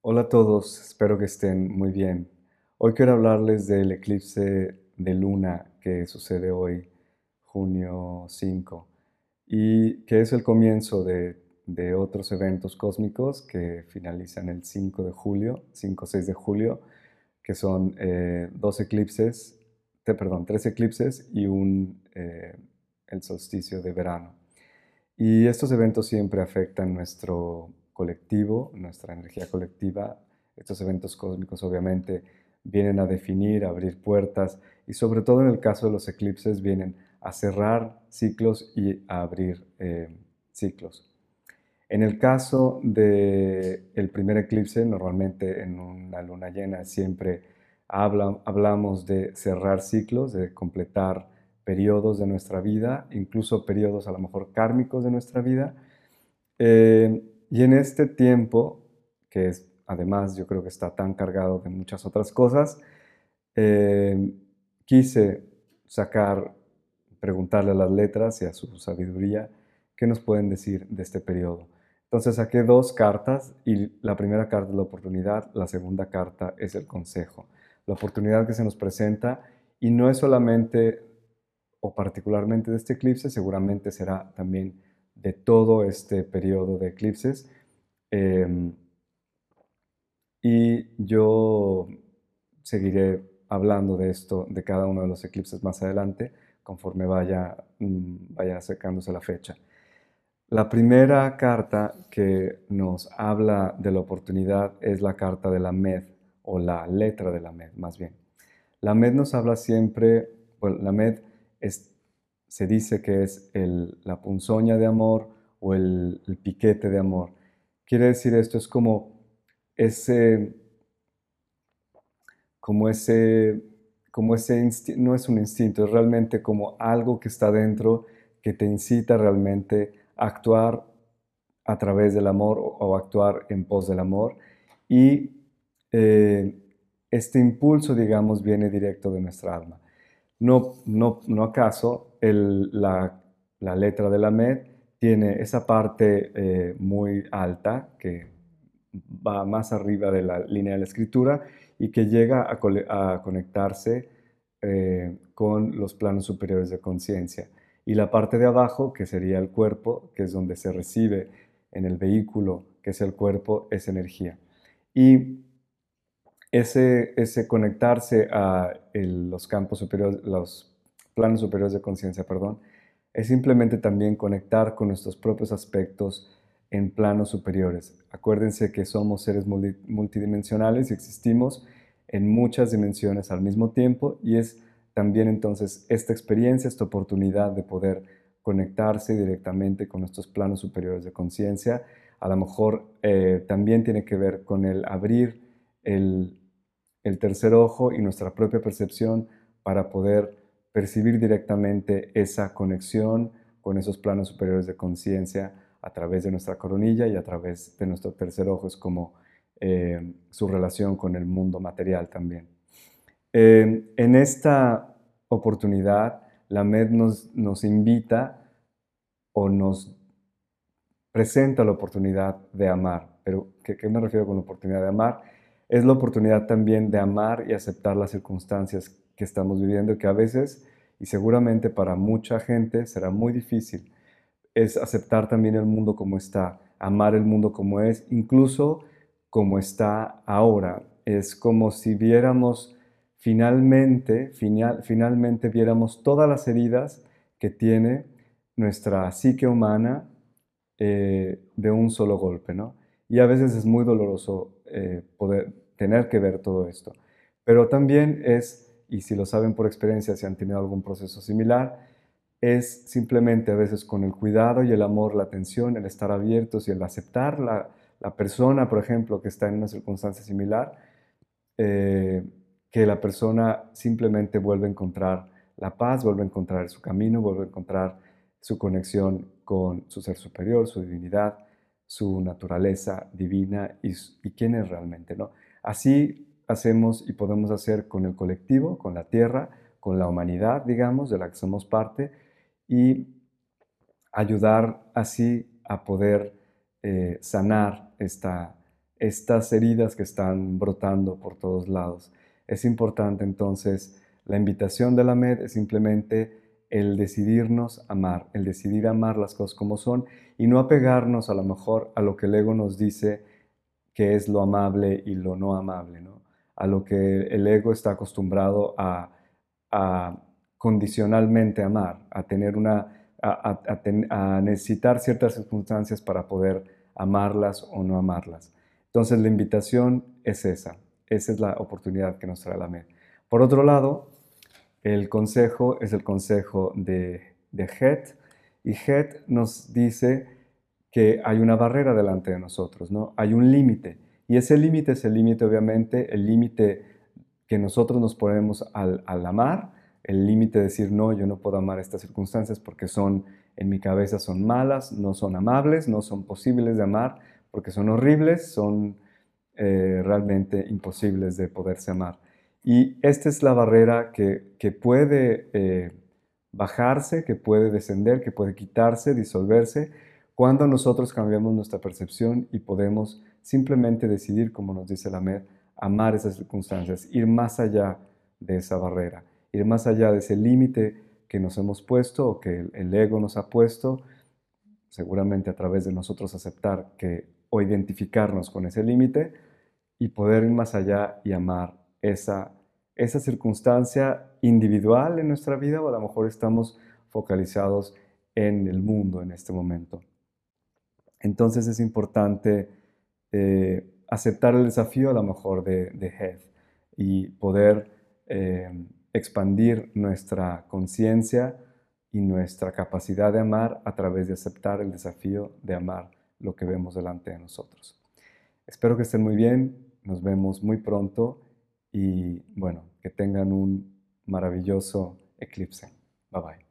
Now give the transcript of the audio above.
Hola a todos, espero que estén muy bien. Hoy quiero hablarles del eclipse de luna que sucede hoy, junio 5, y que es el comienzo de, otros eventos cósmicos que finalizan el 5 de julio, 5-6 de julio, que son eh, dos eclipses, perdón, tres eclipses y un, eh, el solsticio de verano. Y estos eventos siempre afectan nuestro colectivo, nuestra energía colectiva. Estos eventos cósmicos obviamente vienen a definir, a abrir puertas y sobre todo en el caso de los eclipses vienen a cerrar ciclos y a abrir eh, ciclos. En el caso del el primer eclipse, normalmente en una luna llena siempre hablamos de cerrar ciclos, de completar periodos de nuestra vida, incluso periodos a lo mejor kármicos de nuestra vida. Eh, y en este tiempo, que es además yo creo que está tan cargado de muchas otras cosas, eh, quise sacar, preguntarle a las letras y a su sabiduría qué nos pueden decir de este periodo. Entonces saqué dos cartas y la primera carta es la oportunidad, la segunda carta es el consejo. La oportunidad que se nos presenta y no es solamente o particularmente de este eclipse, seguramente será también de todo este periodo de eclipses. Em, y yo seguiré hablando de esto, de cada uno de los eclipses más adelante, conforme vaya, mm, vaya acercándose la fecha. La primera carta que nos habla de la oportunidad es la carta de la Med, o la letra de la Med, más bien. La Med nos habla siempre, bueno, la Med es se dice que es la punzoña de amor o el, piquete de amor. Quiere decir esto, es como ese, como ese, como ese no es un instinto, es realmente como algo que está dentro que te incita realmente a actuar a través del amor o, actuar en pos del amor. Y eh, este impulso, digamos, viene directo de nuestra alma. No, no, no acaso la, letra de la MED tiene esa parte eh, muy alta que va más arriba de la línea de la escritura y que llega a, conectarse eh, con los planos superiores de conciencia. Y la parte de abajo, que sería el cuerpo, que es donde se recibe en el vehículo, que es el cuerpo, es energía. Y ese, ese conectarse a los campos superiores, los planos superiores de conciencia, perdón, es simplemente también conectar con nuestros propios aspectos en planos superiores. Acuérdense que somos seres multidimensionales y existimos en muchas dimensiones al mismo tiempo y es también entonces esta experiencia, esta oportunidad de poder conectarse directamente con nuestros planos superiores de conciencia, a lo mejor eh, también tiene que ver con el abrir el, el tercer ojo y nuestra propia percepción para poder percibir directamente esa conexión con esos planos superiores de conciencia a través de nuestra coronilla y a través de nuestro tercer ojo, es como eh, su relación con el mundo material también. Eh, en esta oportunidad, la MED nos, nos invita o nos presenta la oportunidad de amar. Pero, ¿qué, ¿qué, me refiero con la oportunidad de amar? es la oportunidad también de amar y aceptar las circunstancias que estamos viviendo, que a veces, y seguramente para mucha gente, será muy difícil. Es aceptar también el mundo como está, amar el mundo como es, incluso como está ahora. Es como si viéramos finalmente, final, finalmente viéramos todas las heridas que tiene nuestra psique humana eh, de un solo golpe, ¿no? Y a veces es muy doloroso eh, poder tener que ver todo esto. Pero también es, y si lo saben por experiencia, si han tenido algún proceso similar, es simplemente a veces con el cuidado y el amor, la atención, el estar abiertos y el aceptar la, la persona, por ejemplo, que está en una circunstancia similar, eh, que la persona simplemente vuelve a encontrar la paz, vuelve a encontrar su camino, vuelve a encontrar su conexión con su ser superior, su divinidad, su naturaleza divina y, quién es realmente, ¿no? Así hacemos y podemos hacer con el colectivo, con la tierra, con la humanidad, digamos, de la que somos parte, y ayudar así a poder eh, sanar esta, estas heridas que están brotando por todos lados. Es importante entonces, la invitación de la MED es simplemente el decidirnos amar, el decidir amar las cosas como son y no apegarnos a lo mejor a lo que el ego nos dice que es lo amable y lo no amable, ¿no? A lo que el ego está acostumbrado a, condicionalmente amar, a tener una, a necesitar ciertas circunstancias para poder amarlas o no amarlas. Entonces la invitación es esa, esa es la oportunidad que nos trae la MED. Por otro lado, el consejo es el consejo de, de Het y Het nos dice que hay una barrera delante de nosotros, ¿no? Hay un límite y ese límite es el límite obviamente, el límite que nosotros nos ponemos al, al amar, el límite de decir no, yo no puedo amar estas circunstancias porque son en mi cabeza son malas, no son amables, no son posibles de amar, porque son horribles, son eh, realmente imposibles de poderse amar. Y esta es la barrera que, que puede eh, bajarse, que puede descender, que puede quitarse, disolverse, cuando nosotros cambiamos nuestra percepción y podemos simplemente decidir, como nos dice la MED, amar esas circunstancias, ir más allá de esa barrera, ir más allá de ese límite que nos hemos puesto o que el ego nos ha puesto, seguramente a través de nosotros aceptar que o identificarnos con ese límite y poder ir más allá y amar esa, esa circunstancia individual en nuestra vida o a lo mejor estamos focalizados en el mundo en este momento. Entonces es importante eh, aceptar el desafío a lo mejor de, de y poder eh, expandir nuestra conciencia y nuestra capacidad de amar a través de aceptar el desafío de amar lo que vemos delante de nosotros. Espero que estén muy bien, nos vemos muy pronto y bueno, que tengan un maravilloso eclipse. Bye bye.